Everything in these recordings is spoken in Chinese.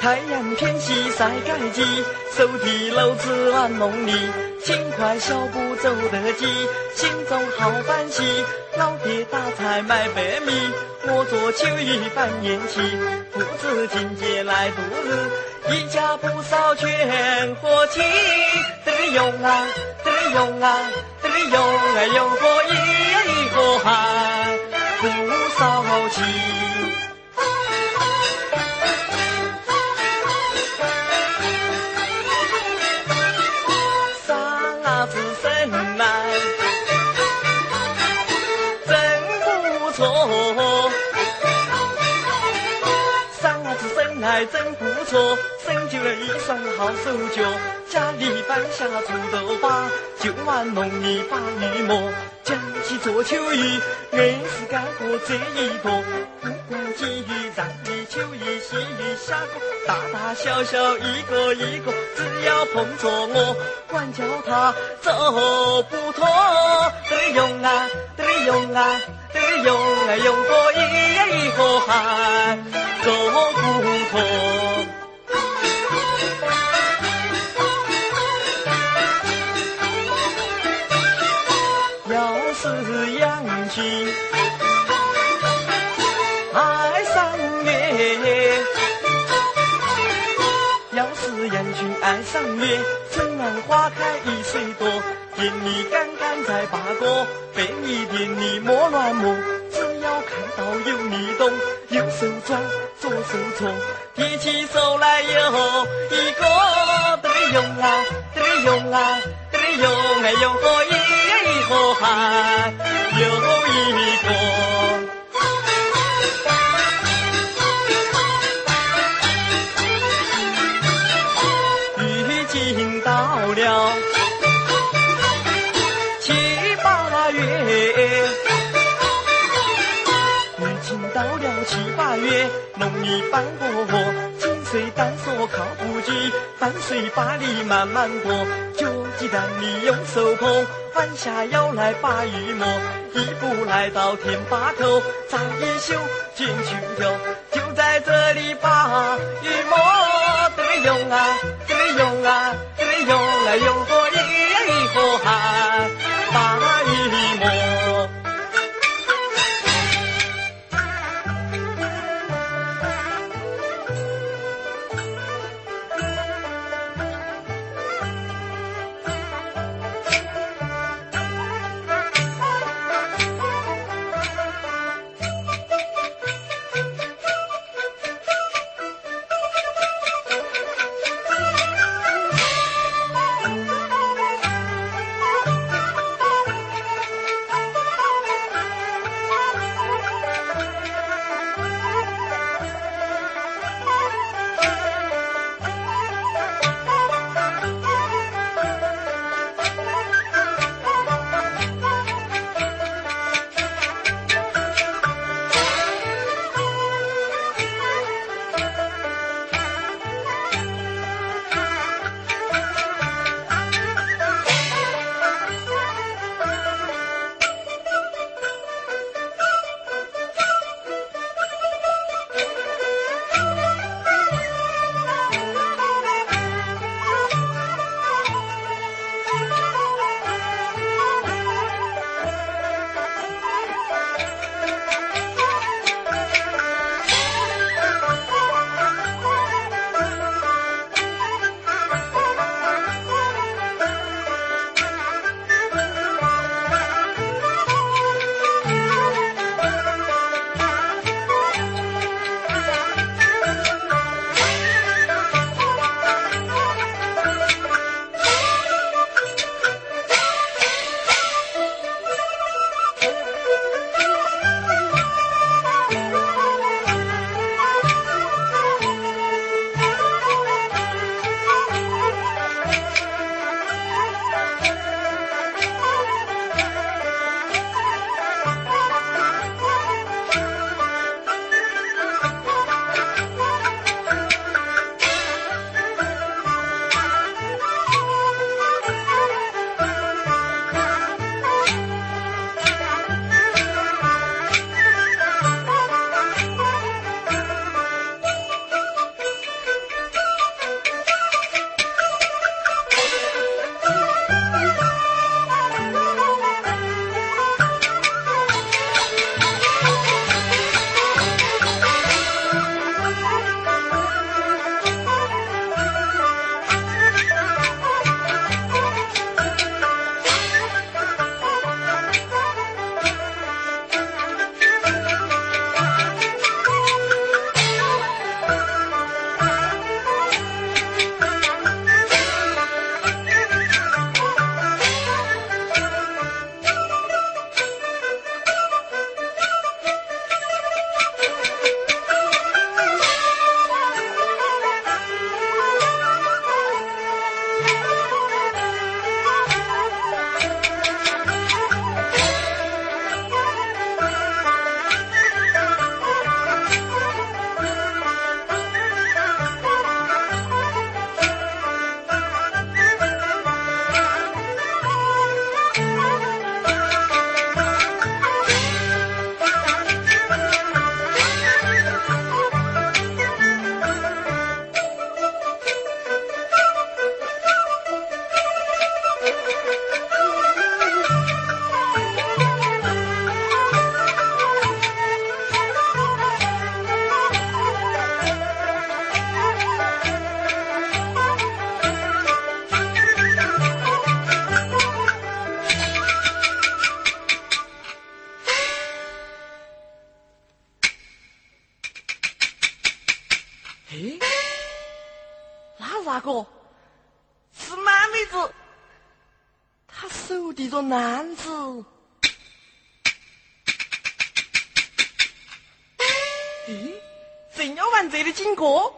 太阳偏西晒盖机，手提篓子玩农里，轻快小步走得急，心中好欢喜。老爹打柴卖白米，我做秋衣扮烟气，父子情结来度日，一家不少全和气。得里用啊，得里用啊，得里用啊，用火一呀一个还不少气。生来真不错，啥子生来真不错，生就了一双好手脚。家里办下锄头把，就玩农历把玉磨。讲起做秋衣，硬是干过这一个。不管鲫鱼、让鱼、秋衣、细鱼、虾果，大大小小一个一个，只要碰着我，管叫他走不脱。得里用啊，得里用啊，得里用啊，用过一呀一个还走不脱。要是养鸡，上月，春暖花开一岁多，田里干干在八个，被你店里莫乱摸。只要看到有你动，右手抓，左手搓，提起手来有一个得用啊，得用啊，得用啊，用过一个还有一个。翻过活，紧随单索靠不及，伴随把里慢慢过，脚鸡蛋里用手捧，弯下腰来把玉磨，一步来到田坝头，扎一宿进去头，就在这里把玉磨，得里用啊，这里用啊，这里用啊，用嘿，那咋个？是满妹子，她手提着篮子。咦，正要往这里经过，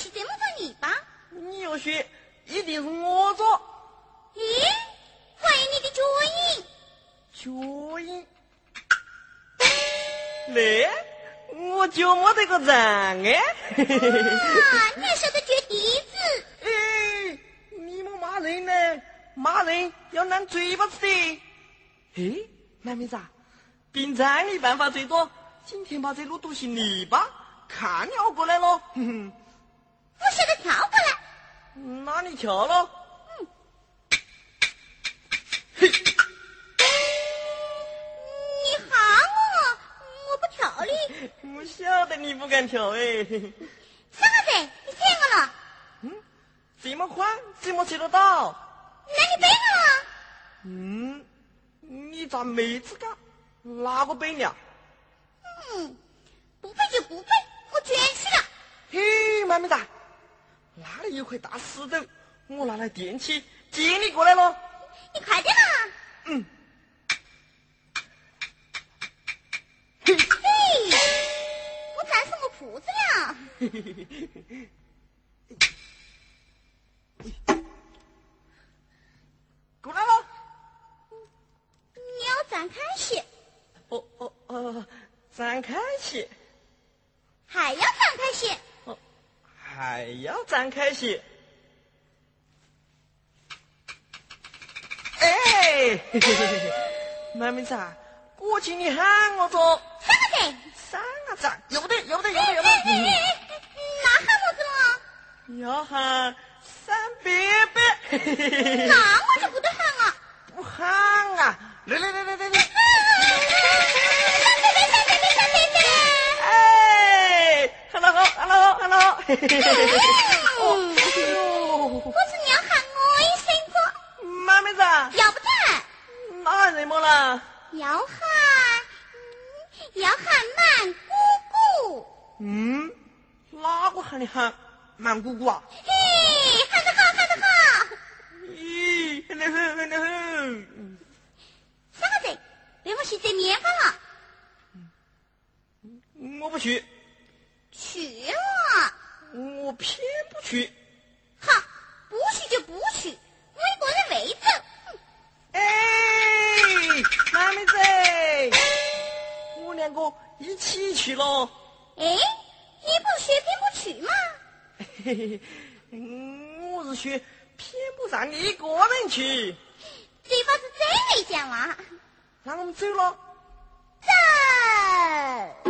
哇！啊！你还晓得掘地子？哎，你们骂人呢，骂人要烂嘴巴子的。哎，那妹子，平常的办法最多，今天把这路堵成泥巴，看你过来了。哼，我晓得跳过来。那你跳了？嗯。嘿。你喊我，我不跳的。我晓得你不敢跳哎。三个子，你骗我了？嗯，这么宽，怎么踩得到？那你背我了？嗯，你咋没资格？哪个背了？嗯，不背就不背，我卷起了。嘿，妹妹子，那里有块大石头，我拿来垫起，接你过来了。你快点嘛！嗯。裤子了，过来喽。你要展开些。哦哦哦，展开些。还要展开些。哦，还要展开些。哎，嘿嘿嘿嘿，妹妹子，过去你喊我做。三个字。三个字，有不对，有不对，有不对，有不对。那喊么子了？要喊三伯伯。那我就不得喊了。不喊啊！来来来来来来。我是你要喊我一声子。妈妹子。要不得。那喊什么了？要喊。要喊满姑姑。嗯，哪个喊你喊满姑姑啊？嘿，喊得好，喊得好。咦，喊得很，喊得很。三个字，给我去摘棉花了。我不去。去了。我偏不去。好，不去就不去，我一个人没走。哎，妈妹子。我两个一起去了。哎，你不是说偏不去吗？嘿嘿嘿，我是说偏不让你一个人去。嘴巴子真没讲话。那我们走了。走。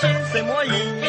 心什么意？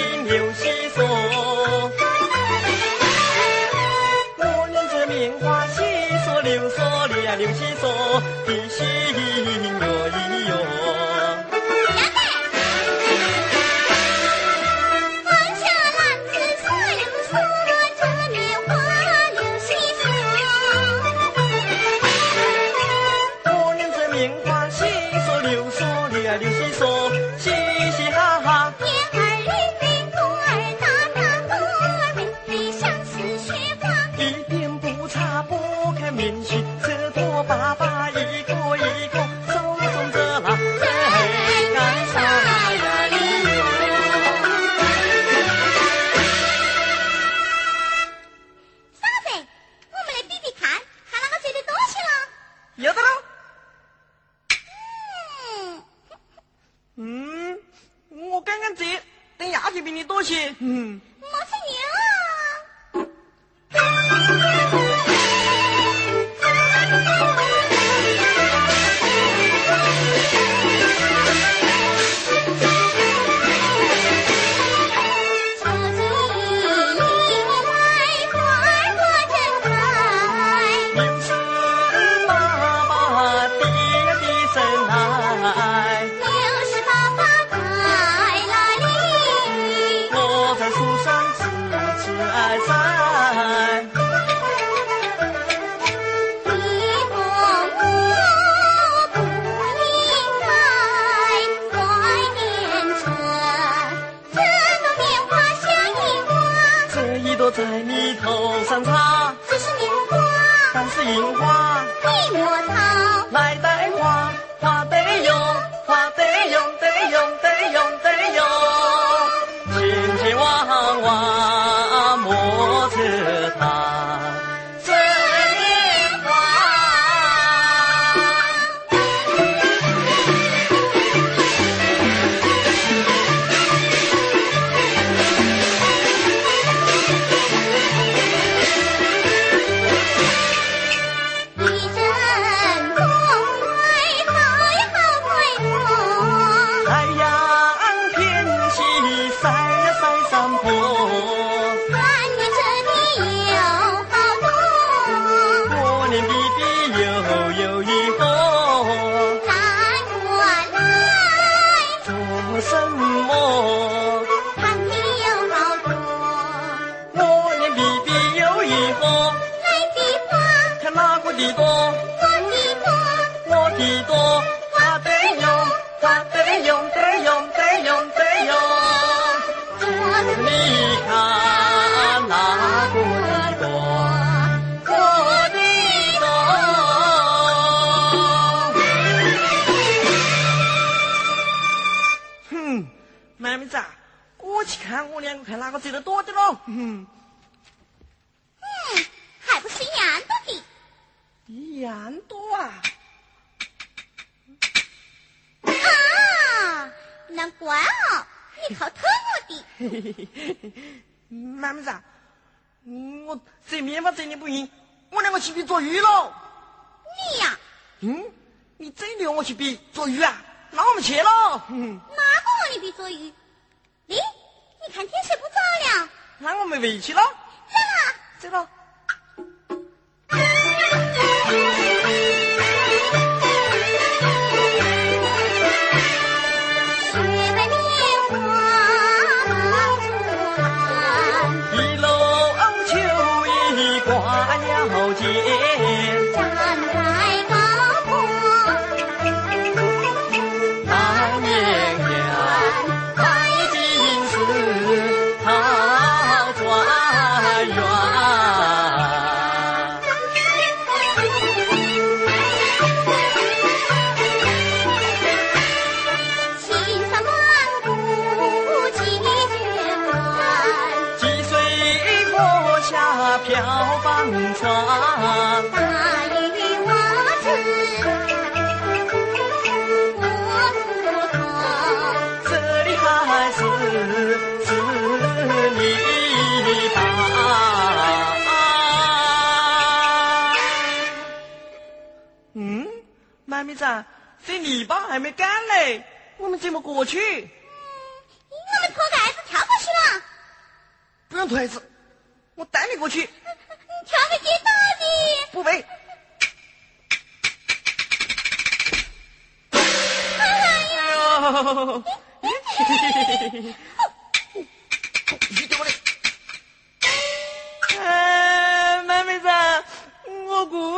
看哪个折的多的喽？嗯。还不是一样多的。一样多啊。啊。难怪哦，你靠偷我的。嘿嘿嘿。妈妈子，我这面花真的不行，我两个去比捉鱼喽。你呀。嗯。你真留我去比捉鱼啊？那我们去了嗯。哪个和你比捉鱼？咦，你看天色不早了，那我们回去了。走了，走这泥巴还没干嘞，我们怎么过去？我们脱盖子跳过去嘛。不用脱子，我带你过去。你跳个跌倒的。不背。哎呦！哎，妹妹子，我裤